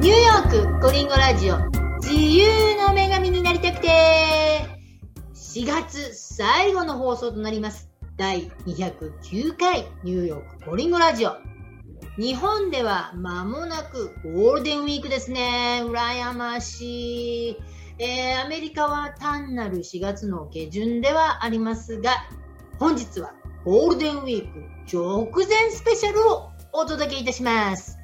ニューヨークコリンゴラジオ。自由の女神になりたくて。4月最後の放送となります。第209回ニューヨークコリンゴラジオ。日本では間もなくゴールデンウィークですね。羨ましい、えー、アメリカは単なる4月の下旬ではありますが本日はゴールデンウィーク直前スペシャルをお届けいたします。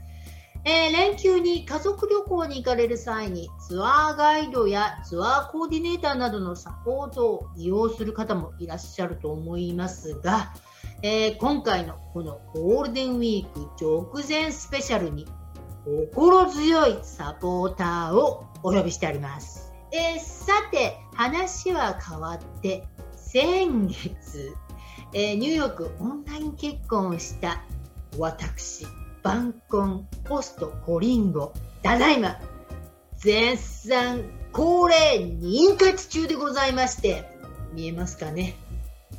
えー、連休に家族旅行に行かれる際にツアーガイドやツアーコーディネーターなどのサポートを利用する方もいらっしゃると思いますが、えー、今回のこのゴールデンウィーク直前スペシャルに心強いサポーターをお呼びしてあります。えー、さて、話は変わって、先月、え、ニューヨークオンライン結婚をした私、晩婚ポストコリンゴただいま絶賛恒例妊活中でございまして見えますかね？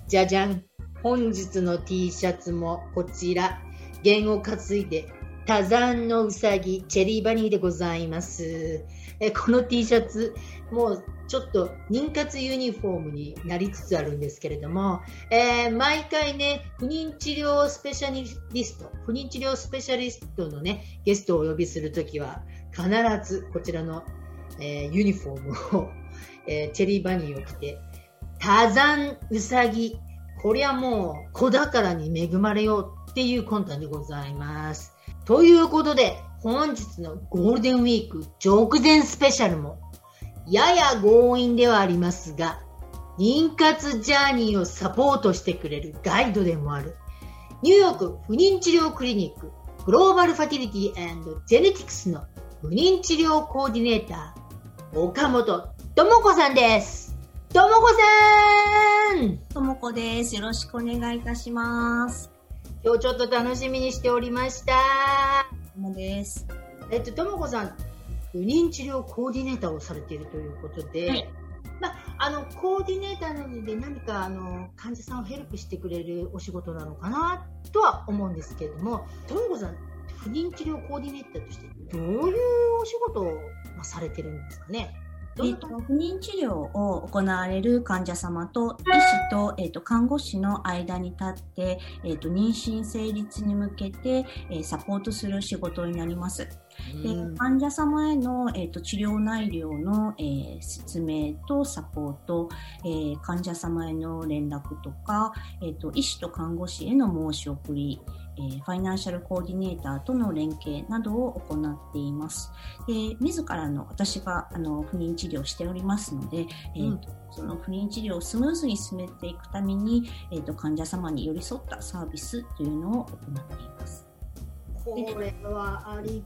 じゃじゃん。本日の T シャツもこちら。弦を担いで多山のうさぎチェリーバニーでございます。えこの T シャツもうちょっと妊活ユニフォームになりつつあるんですけれども、えー、毎回ね、不妊治療スペシャリスト、不妊治療スペシャリストのね、ゲストをお呼びするときは、必ずこちらの、えー、ユニフォームを、えー、チェリーバニーを着て、多山うさぎ、こりゃもう子宝に恵まれようっていう魂胆でございます。ということで、本日のゴールデンウィーク直前スペシャルもやや強引ではありますが、妊活ジャーニーをサポートしてくれるガイドでもある、ニューヨーク不妊治療クリニックグローバルファティリティジェネティクスの不妊治療コーディネーター、岡本智子さんです。智子さん智子です。よろしくお願いいたします。今日ちょっと楽しみにしておりました。智です。えっと、智子さん、不妊治療コーディネーターをされているということで、はい、まあ、あのコーディネーターなので何かあの患者さんをヘルプしてくれるお仕事なのかなとは思うんですけれども、ともこさん、不妊治療コーディネーターとしてどういうお仕事をされてるんですかね？えーと、不妊治療を行われる患者様と医師と,、えーと、看護師の間に立って、えーと、妊娠成立に向けて、えー、サポートする仕事になります。で患者様への、えー、と治療内容の、えー、説明とサポート、えー、患者様への連絡とか、えー、と医師と看護師への申し送り、えー、ファイナンシャルコーディネーターとの連携などを行っています。で自らの私があの不妊治療しておりますので、えーと、その不妊治療をスムーズに進めていくために、えーと、患者様に寄り添ったサービスというのを行っています。これはあり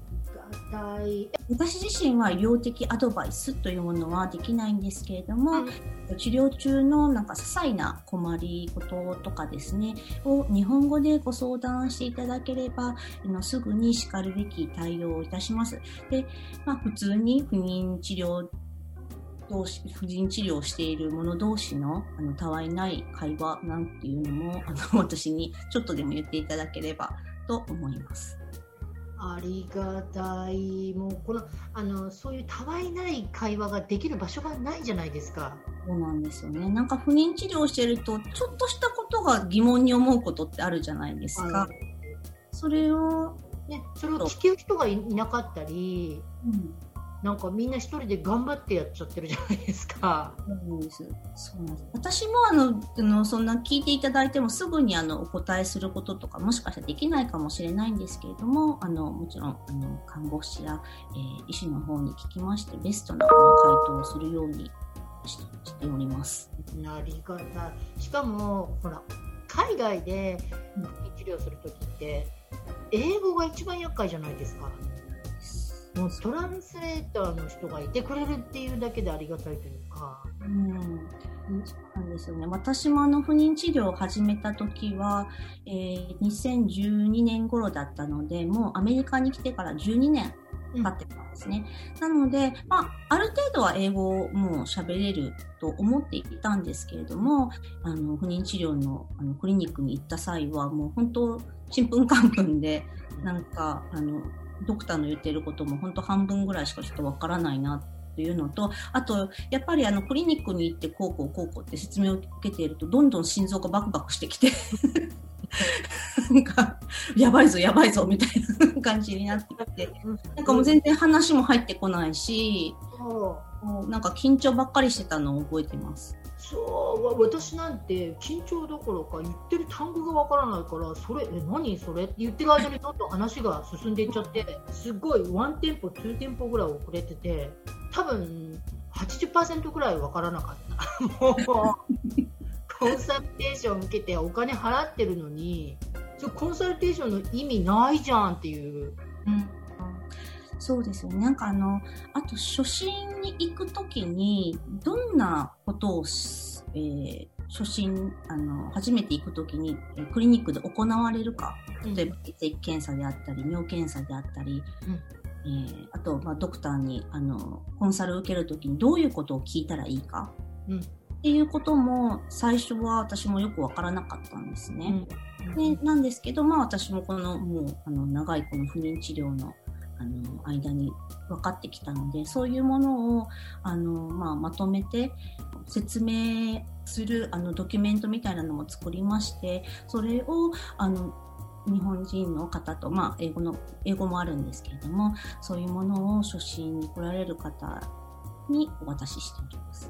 がたい私自身は医療的アドバイスというものはできないんですけれども、うん、治療中のなんか些細な困りごととかですねを日本語でご相談していただければすぐにしかるべき対応をいたします。で、まあ、普通に不妊治療同士不妊治療をしている者同士のあのたわいない会話なんていうのもあの私にちょっとでも言っていただければと思います。ありがたい。もうこのあのそういうたわいない会話ができる場所がないじゃないですか。そうなんですよね。なんか不妊治療してるとちょっとしたことが疑問に思うことってあるじゃないですか。それをね、それを聞く人がいなかったり、うん、なんかみんな一人で頑張ってやっちゃってるじゃないですか。そうです。そうなんです。私もあの、あのそんな聞いていただいてもすぐにあのお答えすることとかもしかしたらできないかもしれないんですけれども、あのもちろんあの看護師や、えー、医師の方に聞きましてベストな回答をするようにしております。なりがたい。しかもほら海外で治療するときって英語が一番厄介じゃないですか。もうトランスレーターの人がいてくれるっていうだけでありがたいというか。うん、そうなんですよね。私もあの不妊治療を始めた時は、えー、2012年頃だったので、もうアメリカに来てから12年経ってたんですね。うん、なので、まあ、ある程度は英語をもう喋れると思っていたんですけれども、あの不妊治療のあのクリニックに行った際は、もう本当、ちんぷんかんぷんで、なんか、あの、ドクターの言ってることも本当半分ぐらいしかちょっとわからないなっていうのと、あと、やっぱりあの、クリニックに行ってこうこうこうこうって説明を受けていると、どんどん心臓がバクバクしてきて なんか、やばいぞ、やばいぞ、みたいな感じになってきて、なんかもう全然話も入ってこないし、うん。なんか緊張ばっかりしてたのを覚えてます。そう私なんて緊張どころか言ってる単語がわからないからそれえ何それって言ってる間にどんどん話が進んでいっちゃってすごいワンテンポツーテンポぐらい遅れてて多分80%ぐらいわからなかったもうコンサルテーション受けてお金払ってるのにそコンサルテーションの意味ないじゃんっていう。うんそうですよね。なんかあの、あと初心に行くときに、どんなことをし、えー初心、あの、初めて行くときに、えークリニックで行われるか、例えば血液検査であったり、尿検査であったり、えーあと、まあ、ドクターに、あの、コンサルを受けるときにどういうことを聞いたらいいか、うん。っていうことも、最初は私もよくわからなかったんですね。でなんですけど、まあ、私もこのもうあの長いこの不妊治療のあの間に分かってきたのでそういうものをあの、まあ、まとめて説明するあのドキュメントみたいなのも作りましてそれをあの日本人の方と、まあ、英語の英語もあるんですけれどもそういうものを初心に来られる方にお渡ししております。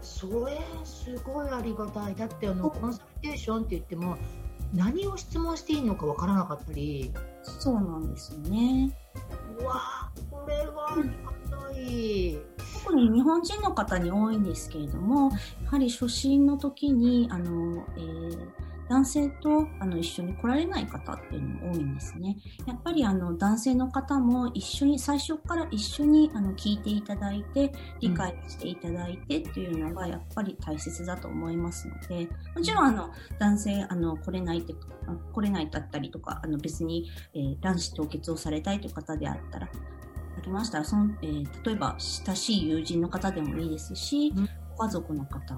それすごいありがたいだってあのコンサルテーションって言っても何を質問していいのかわからなかったりそうなんですよね。うわこれはありがたい、特に日本人の方に多いんですけれども、やはり初心の時に、あの、えー男性とあの一緒に来られない方っていうのも多いんですね。やっぱりあの男性の方も一緒に、最初から一緒にあの聞いていただいて、理解していただいてっていうのがやっぱり大切だと思いますので、もちろんあの男性あの来れないって、あ来れないだったりとか、あの別に、えー卵子凍結をされたいという方であったら、ありましたらその、えー例えば親しい友人の方でもいいですし、うんご家族の方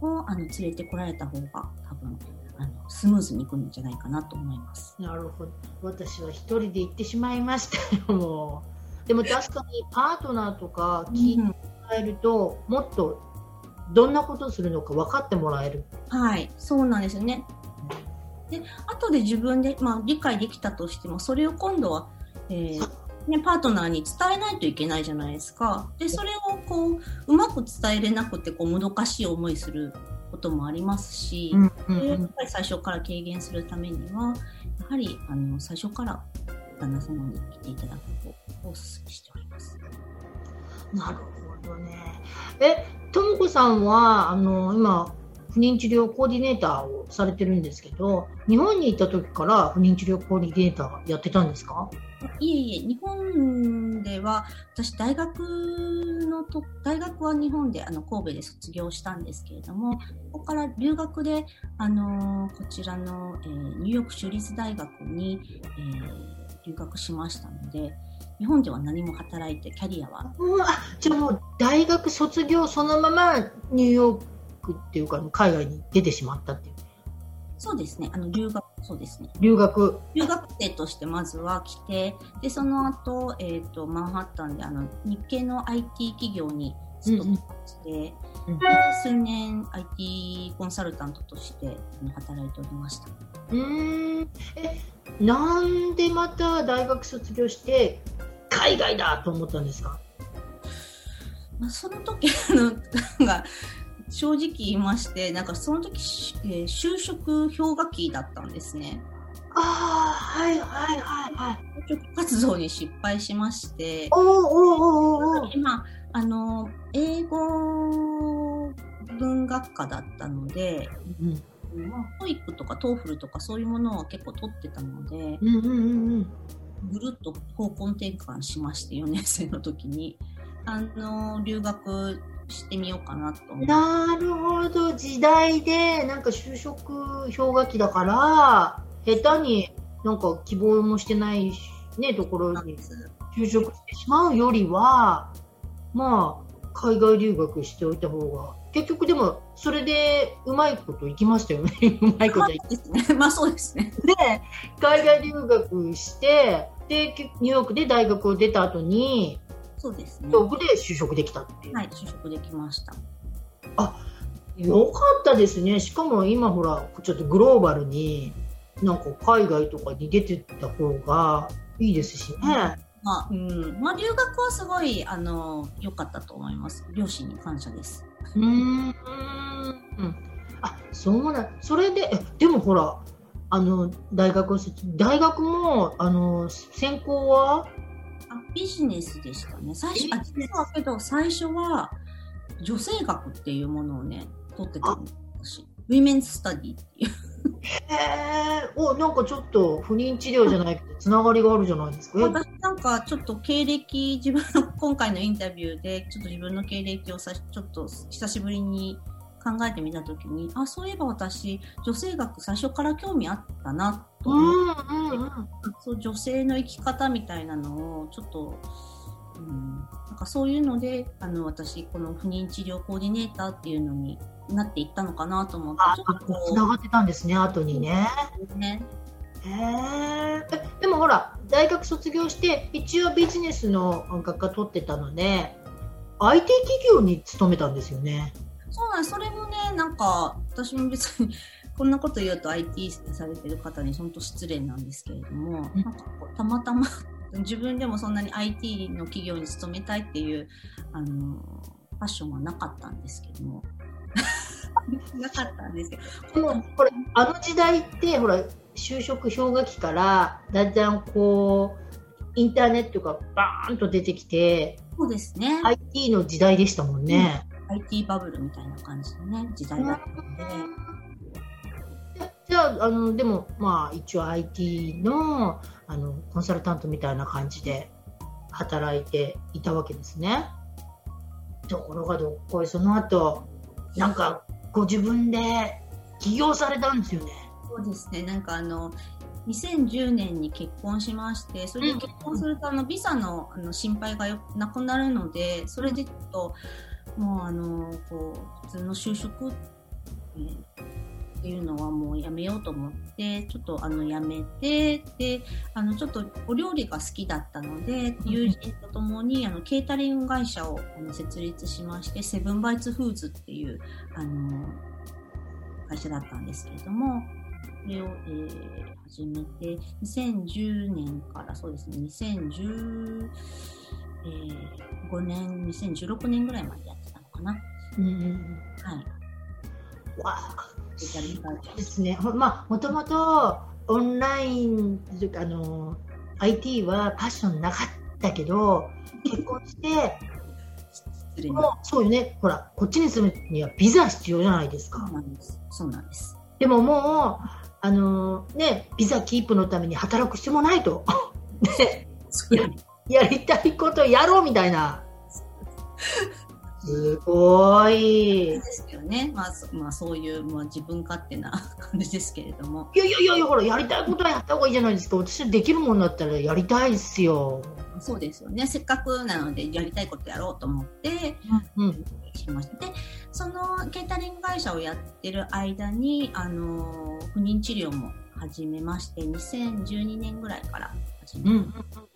をあの連れてこられた方が多分あのスムーズにいくんじゃないかなと思います。なるほど私は一人で行ってしまいましたよもうでも確かにパートナーとか聞いてもらえると、もっとどんなことをするのか分かってもらえるはい、そうなんですよね。で、後で自分で、まあ、理解できたとしても、それを今度は、えーね、パートナーに伝えないといけないじゃないですか。で、それをこう、うまく伝えれなくて、こう、もどかしい思いすることもありますし、うんそれをやっぱり最初から軽減するためには、やはり、あの、最初から旦那様に来ていただくことをお勧めしております。なるほどね。え、ともこさんは、あの、今、不妊治療コーディネーターをされてるんですけど、日本に行った時から不妊治療コーディネーターやってたんですか？いえいえ、日本では、私、大学のと、大学は日本で、あの、神戸で卒業したんですけれども、ここから留学で、あのこちらの、えーニューヨーク州立大学に、えー留学しましたので、日本では何も働いて、キャリアは、うわじゃあもう大学卒業そのままニューヨークっていうか海外に出てしまったっていう。そうですね、あの、留学、そうですね。留学。留学生としてまずは来て、で、その後、えっ、と、マンハッタンで、あの、日系の IT 企業に勤めまして、うん。で数年 IT コンサルタントとして働いておりました。うーん。えなんでまた大学卒業して海外だと思ったんですか？まあ、その時、あの、なんか、正直言いまして、なんかその時、しえー就職氷河期だったんですね。ああはいはいはいはい。就職活動に失敗しまして、おーおーおーおー。おー今、あの、英語文学科だったので、うん。まあ、 TOEIC とか TOEFL とかそういうものは結構取ってたので、うんうんうんうん。ぐるっと方向転換しまして、4年生の時に、あの、留学してみようかなと。なるほど時代でなんか就職氷河期だから下手になんか希望もしてないしねところに就職してしまうよりはまあ海外留学しておいた方が結局でもそれでうまいこといきましたよね うまいこといですね。まあそうですね。で海外留学してで、けニューヨークで大学を出た後に、そうですねニュー。ヨークで就職できたっていう。はい、就職できました。よかったですね。しかも今ほら、ちょっとグローバルに、なんか海外とかに出てった方がいいですしね。まあ、うん。まあ、留学はすごい、あの、良かったと思います。両親に感謝です。うーん。あ、そうなん。それで、えでもほら、あの、大学大学も、あの、専攻はあビジネスでしたね。最初、あ、実はけど、最初は、女性学っていうものをね、取ってたんです。私ウィメンスタディっていう。へえ、お、なんかちょっと不妊治療じゃないけど、つながりがあるじゃないですか。え？私なんかちょっと経歴、自分の今回のインタビューで、ちょっと自分の経歴をさちょっと久しぶりに考えてみたときに、あ、そういえば私、女性学最初から興味あったなとう思っんうんうん。そう女性の生き方みたいなのをちょっと、うん、なんかそういうのであの私この不妊治療コーディネーターっていうのになっていったのかなと思ってあちょっとこつながってたんですね、後にね。うねへえ。えでもほら、大学卒業して、一応ビジネスの学科取ってたので、IT 企業に勤めたんですよね。そうなんですそれもねなんか私も別に こんなこと言うと IT されてる方に本当失礼なんですけれども、うん。なんかこうたまたま 自分でもそんなに IT の企業に勤めたいっていうあのファッションはなかったんですけども。なかったんですけど。でも、これ、あの時代って、ほら、就職氷河期から、だんだんこう、インターネットがバーンと出てきて、そうですね、IT の時代でしたもんね。IT バブルみたいな感じのね時代だったので、でじゃあ、あの、でも、まあ、一応 IT の、あの、コンサルタントみたいな感じで働いていたわけですね。ところがどっこい、その後、なんか、ご自分で起業されたんですよね。そうですねなんかあの2010年に結婚しましてそれで結婚するとあのビザのあの心配がよなくなるのでそれでちょっともうあのこう普通の就職、っていうのはもうやめようと思ってちょっとあのやめてであのちょっとお料理が好きだったので友人とともにあのケータリング会社をあの設立しましてセブンバイツフーズっていうあの会社だったんですけれどもそれを、えー始めて2010年からそうですね2015年2016年ぐらいまでやってたのかな。うんうんはい。わあですね。ほまあ、もともとオンライン、あの、IT はパッションなかったけど、結婚して、もうそうよね。ほら、こっちに住むにはビザ必要じゃないですか。そう。なんです。でももう、あのね、ビザキープのために働く必要もないと。ね、やりたいことやろうみたいな。すごい。ですけどね、まあ、そまあ、そういう、まあ、自分勝手な感じですけれども、いやいやいやほら、やりたいことはやった方がいいじゃないですか。私できるもんだったらやりたいですよ。そうですよね、せっかくなのでやりたいことやろうと思って、うん。しました。で、そのケータリング会社をやってる間に、あの、不妊治療も始めまして、2012年ぐらいから始めうんうん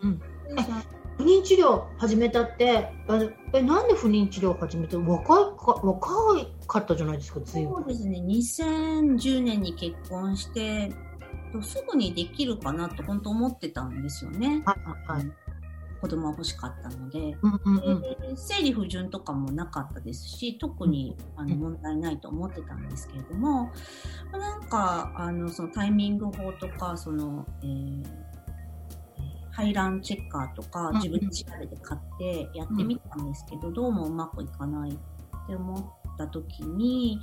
うん。て、その不妊治療始めたって、え、なんで不妊治療始めた？若いか、若いかったじゃないですか、ずいぶん。そうですね、2010年に結婚して、とすぐにできるかなと本当思ってたんですよね。はいはい。子供は欲しかったので。うんうんうん。で生理不順とかもなかったですし特にあのうん問題ないと思ってたんですけれども、なんかあのそのタイミング法とかその、えー排卵チェッカーとかうん自分で調べて買ってやってみたんですけど、どうもうまくいかないって思った時に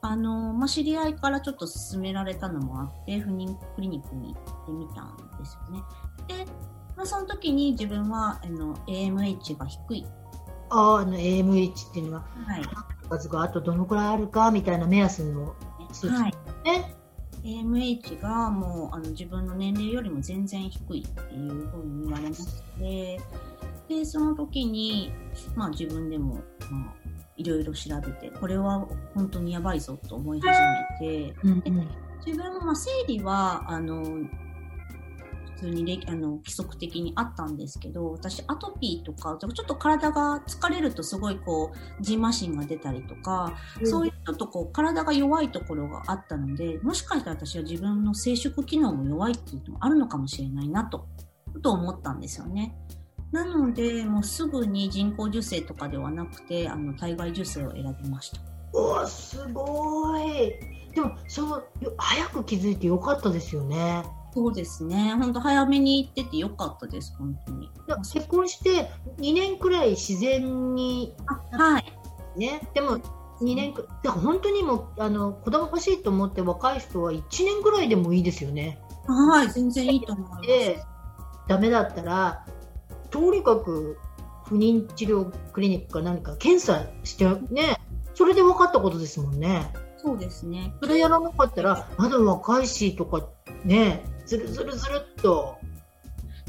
あの、まあ、知り合いからちょっと勧められたのもあって不妊クリニックに行ってみたんですよね。でまあ、その時に自分はあの AMH が低いああの AMH っていうのははい。数があとどのくらいあるかみたいな目安の数値はい。ね。AMH がもうあの自分の年齢よりも全然低いっていうふうに言われまして、で、その時に、まあ自分でも、まあ、いろいろ調べて、これは本当にやばいぞと思い始めて、うんうん自分もまあ生理は、あの、普通にれあの規則的にあったんですけど、私アトピーとか、ちょっと体が疲れるとすごいこう、ジンマシンが出たりとか、うんそういうちょっとこう、体が弱いところがあったので、もしかしたら私は自分の生殖機能も弱いっていうのもあるのかもしれないなと、と思ったんですよね。なので、もうすぐに人工授精とかではなくて、あの、体外受精を選びました。うわすごいでもそうよ早く気づいてよかったですよねそうですね。本当早めに行っててよかったです、本当に。だ結婚して2年くらい自然にあはい。ねでも2年くだから本当にもうあの子供欲しいと思って若い人は1年くらいでもいいですよねはい、全然いいと思います。でダメだったらとにかく不妊治療クリニックか何か検査してねそれで分かったことですもんねそうですね。それやらなかったらまだ若いしとかねずるずるずるっと。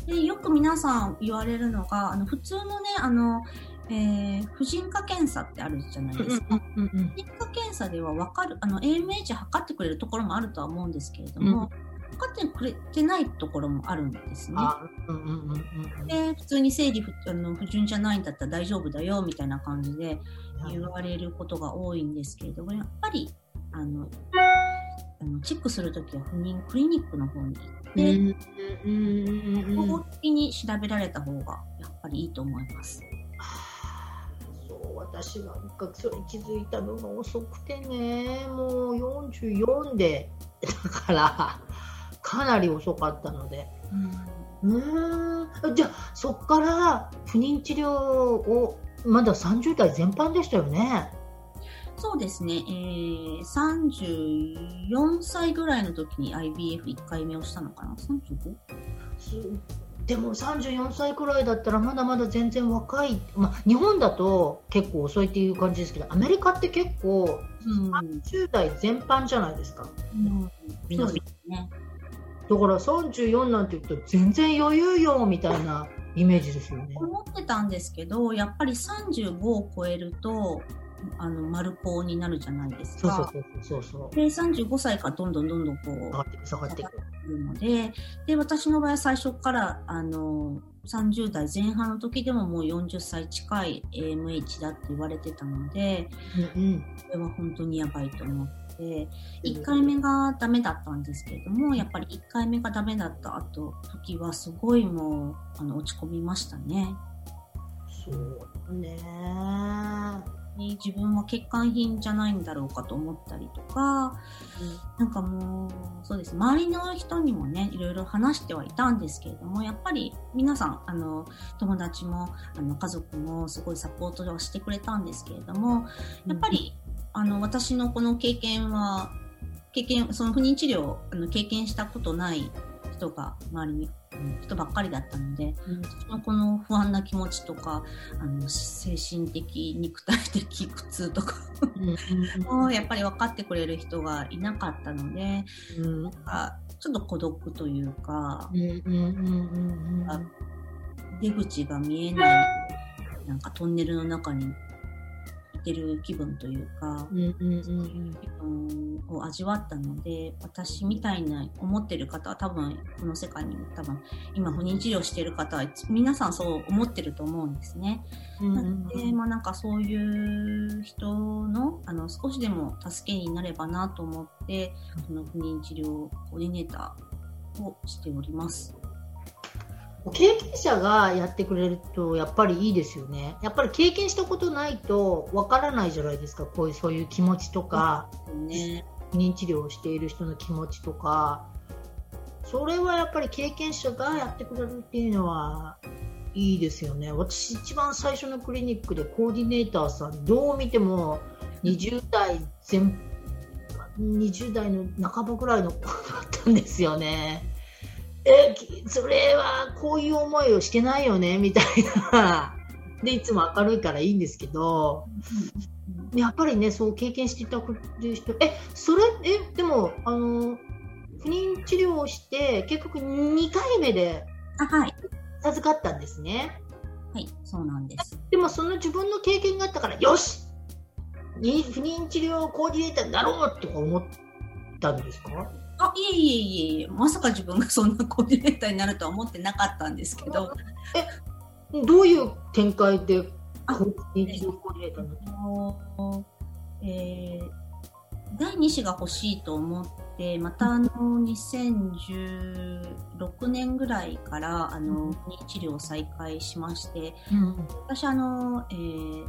で、よく皆さん言われるのが、あの、普通のね、あの、えー、婦人科検査ってあるじゃないですか。うんうん婦人科検査では分かる、あの、AMH 測ってくれるところもあるとは思うんですけれども、測ってくれてないところもあるんですね。あうんうんうんうんで、普通に生理不あの不順じゃないんだったら大丈夫だよ、みたいな感じで言われることが多いんですけれども、やっぱり、あの、あのチェックするときは不妊クリニックの方に行って、うん的に調べられた方がやっぱりいいと思います。そう私なんかそれ気づいたのが遅くてね。もう44でだからかなり遅かったので。うーん。じゃあそっから不妊治療をまだ30代全般でしたよねそうですね、えー、34歳ぐらいの時に IVF1 回目をしたのかな ?35? すでも34歳くらいだったらまだまだ全然若い、まあ、日本だと結構遅いっていう感じですけどアメリカって結構うん。30代全般じゃないですかうん、皆さんそうですね。だから34なんて言うと全然余裕よみたいなイメージですよね。思ってたんですけど、やっぱり35を超えると、あの、丸高になるじゃないですか。そうそうそうそう。で、35歳からどんどんどんどんこう、下がっていく下がっていく。るので、で、私の場合は最初から、あの、30代前半の時でももう40歳近い AMH だって言われてたので、うんうん。これは本当にやばいと思って、1回目がダメだったんですけれども、やっぱり1回目がダメだった後、時はすごいもう、あの、落ち込みましたね。そうね。に自分は欠陥品じゃないんだろうかと思ったりとか、なんかもう、そうです。周りの人にもね、いろいろ話してはいたんですけれども、やっぱり皆さん、あの、友達も、あの、家族もすごいサポートをしてくれたんですけれども、やっぱり、あの、私のこの経験は、経験、その不妊治療をあの経験したことない人が周りに、うん人ばっかりだったので、うん。私のこの不安な気持ちとか、あの、精神的、肉体的苦痛とかうん をやっぱり分かってくれる人がいなかったので、うん。なんかちょっと孤独というか出口が見えない、なんかトンネルの中にいてる気分というか、うんうんう気分を味わったので、私みたいな思ってる方は多分、この世界にも多分、今不妊治療してる方は皆さんそう思ってると思うんですね。なので、まあなんかそういう人の、あの、少しでも助けになればなと思って、この不妊治療コーディネーターをしております。経験者がやってくれるとやっぱりいいですよね。やっぱり経験したことないとわからないじゃないですか。こういうそういう気持ちとか、ね。不妊治療をしている人の気持ちとか、それはやっぱり経験者がやってくれるっていうのはいいですよね。私一番最初のクリニックでコーディネーターさんどう見ても20代前20代の半ばぐらいの子だったんですよね。え、きそれはこういう思いをしてないよね？みたいな。で、いつも明るいからいいんですけど、やっぱりね、そう経験していただく人、え、それ、え、でも、あの、不妊治療をして、結局2回目で。授かったんですね。はい、そうなんです。でも、その自分の経験があったから、よしに不妊治療コーディネーターになろうとか思ったんですか？あ、いえいえいえまさか自分が そんなコーディネーターになるとは思ってなかったんですけど。え、どういう展開でコーディネーターになったのえー、第2子が欲しいと思って、またあの、2016年ぐらいから、あの、治療を再開しまして、うん、私あの、えー、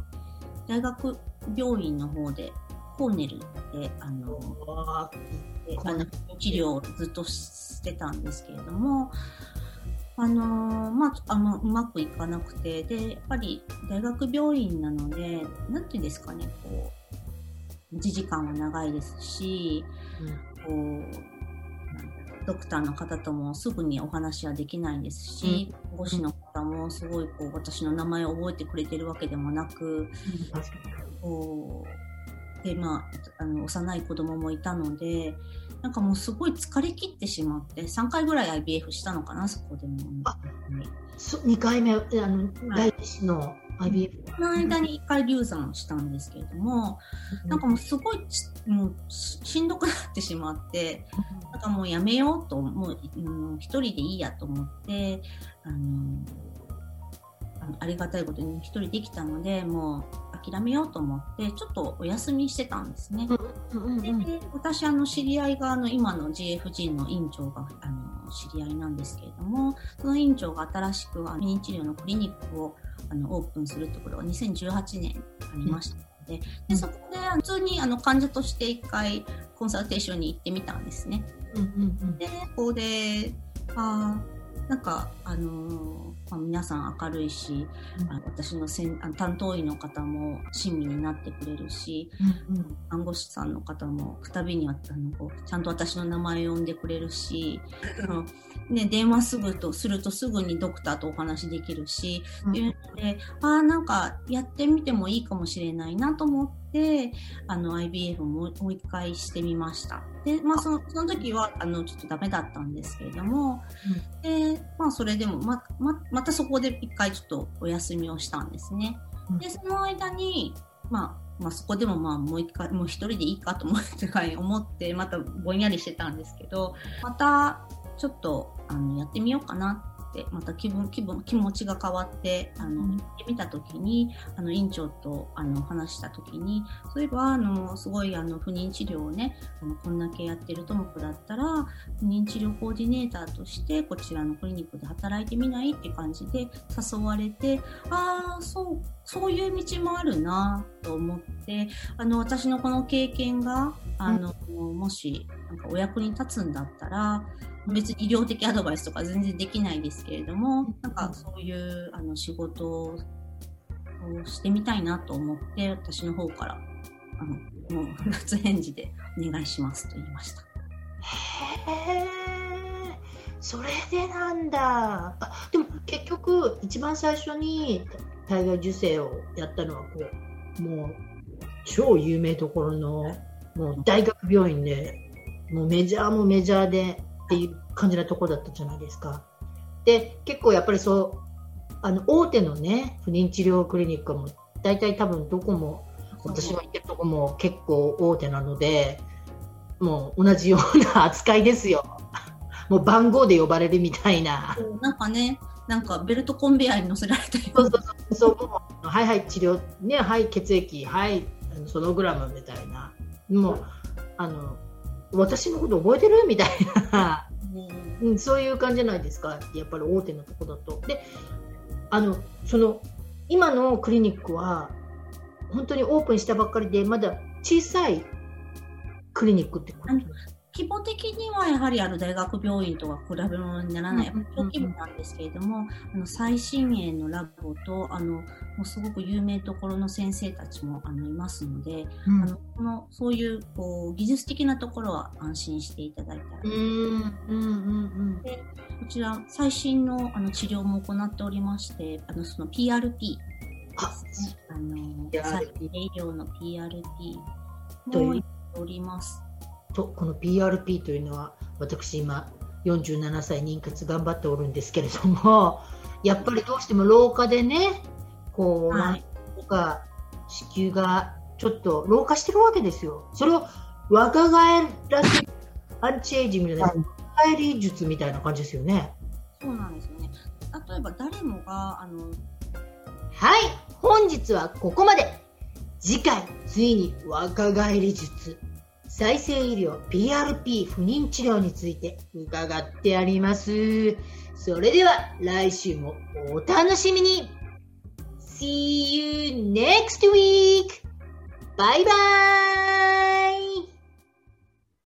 大学病院の方で、コーネルで、あの、あの治療をずっとしてたんですけれども、あのまあ、あの、うまくいかなくて、で、やっぱり大学病院なので、なんていうんですかね、こう、1時間は長いですし、うん、こう、ドクターの方ともすぐにお話はできないですし、うん、護士の方もすごいこう私の名前を覚えてくれてるわけでもなく、うん、こうで、まあ、あの幼い子供もいたので、なんかもうすごい疲れ切ってしまって、3回ぐらい IBF したのかな、そこでも。あ、そ2回目、あの、第一子の IBF。その間に1回流産したんですけれども、うん、なんかもうすごいもうしんどくなってしまって、うん、なんかもうやめようと、もう、うん、一人でいいやと思って、あの、ありがたいことに一人できたので、もう諦めようと思って、ちょっとお休みしてたんですね。で私、あの、知り合いが、あの、今の GFG の院長が、あの、知り合いなんですけれども、その院長が新しく、不妊治療のクリニックを、あの、オープンするところが2018年ありましたので、でそこで、普通に、あの、患者として一回、コンサルテーションに行ってみたんですね。で、ここで、あなんか、あのーまあ、皆さん明るいし、うん、あ私のせんあ担当医の方も親身になってくれるし、うんうん、看護師さんの方もくたびにあったのこうちゃんと私の名前を呼んでくれるし、ね、電話すぐとするとすぐにドクターとお話できるし、うん、いうのでああなんかやってみてもいいかもしれないなと思って、あの IBF ももう一回してみました。で、まあそのその時はあのちょっとダメだったんですけれども、うん、で、まあそれでもま、ま、またそこで一回ちょっとお休みをしたんですね。で、その間に、まあ、まあ、そこでもまあもう一回、もう一人でいいかと思って思って、またぼんやりしてたんですけど、またちょっとあのやってみようかなってまた気分気分気持ちが変わってあの、行ってみた時にあの院長とあの話した時にそういえばあのすごいあの不妊治療をねあのこんだけやってるとも子だったら不妊治療コーディネーターとしてこちらのクリニックで働いてみないって感じで誘われてああそうそういう道もあるなと思ってあの私のこの経験があの、うん、もしなんかお役に立つんだったら別に医療的アドバイスとか全然できないですけれども、なんかそういうあの仕事をしてみたいなと思って、私の方から、あの、もう、夏返事でお願いしますと言いました。へえ、それでなんだ。あでも結局、一番最初に体外受精をやったのは、こう、もう、超有名どころの、もう大学病院で、もうメジャーもメジャーで、っていう感じなところだったじゃないですか。で、結構やっぱりそう、あの、大手のね、不妊治療クリニックも、大体多分どこも、私の行ってるとこも結構大手なので、もう同じような扱いですよ。もう番号で呼ばれるみたいな。なんかね、なんかベルトコンベヤーに乗せられたような。そうそうそうはいはい治療、ね、はい血液、はいソノグラムみたいな。もう、あの、私のこと覚えてる？みたいな、うん、そういう感じじゃないですか、やっぱり大手のとこだと。で、あの、その、今のクリニックは、本当にオープンしたばっかりで、まだ小さいクリニックってこと規模的にはやはりある大学病院とは比べ物にならない、小規模なんですけれども、あの最新鋭のラボと、あの、もうすごく有名どころの先生たちもあのいますので、うん、あのこのそういうこう技術的なところは安心していただいたらいいでこちら最新のあの治療も行っておりまして、あのその PRP ですね。あの、医療の PRP もやっております。とこの PRP というのは私今47歳妊活頑張っておるんですけれどもやっぱりどうしても廊下でねこう、はい、とか子宮がちょっと老化してるわけですよ。それを若返らせるアンチエイジングじゃないです帰り術みたいな感じですよね。そうなんですよね。例えば誰もが、あの、はい、本日はここまで。次回、ついに若返り術、再生医療、PRP、不妊治療について伺ってあります。それでは来週もお楽しみに !See you next week! バイバイ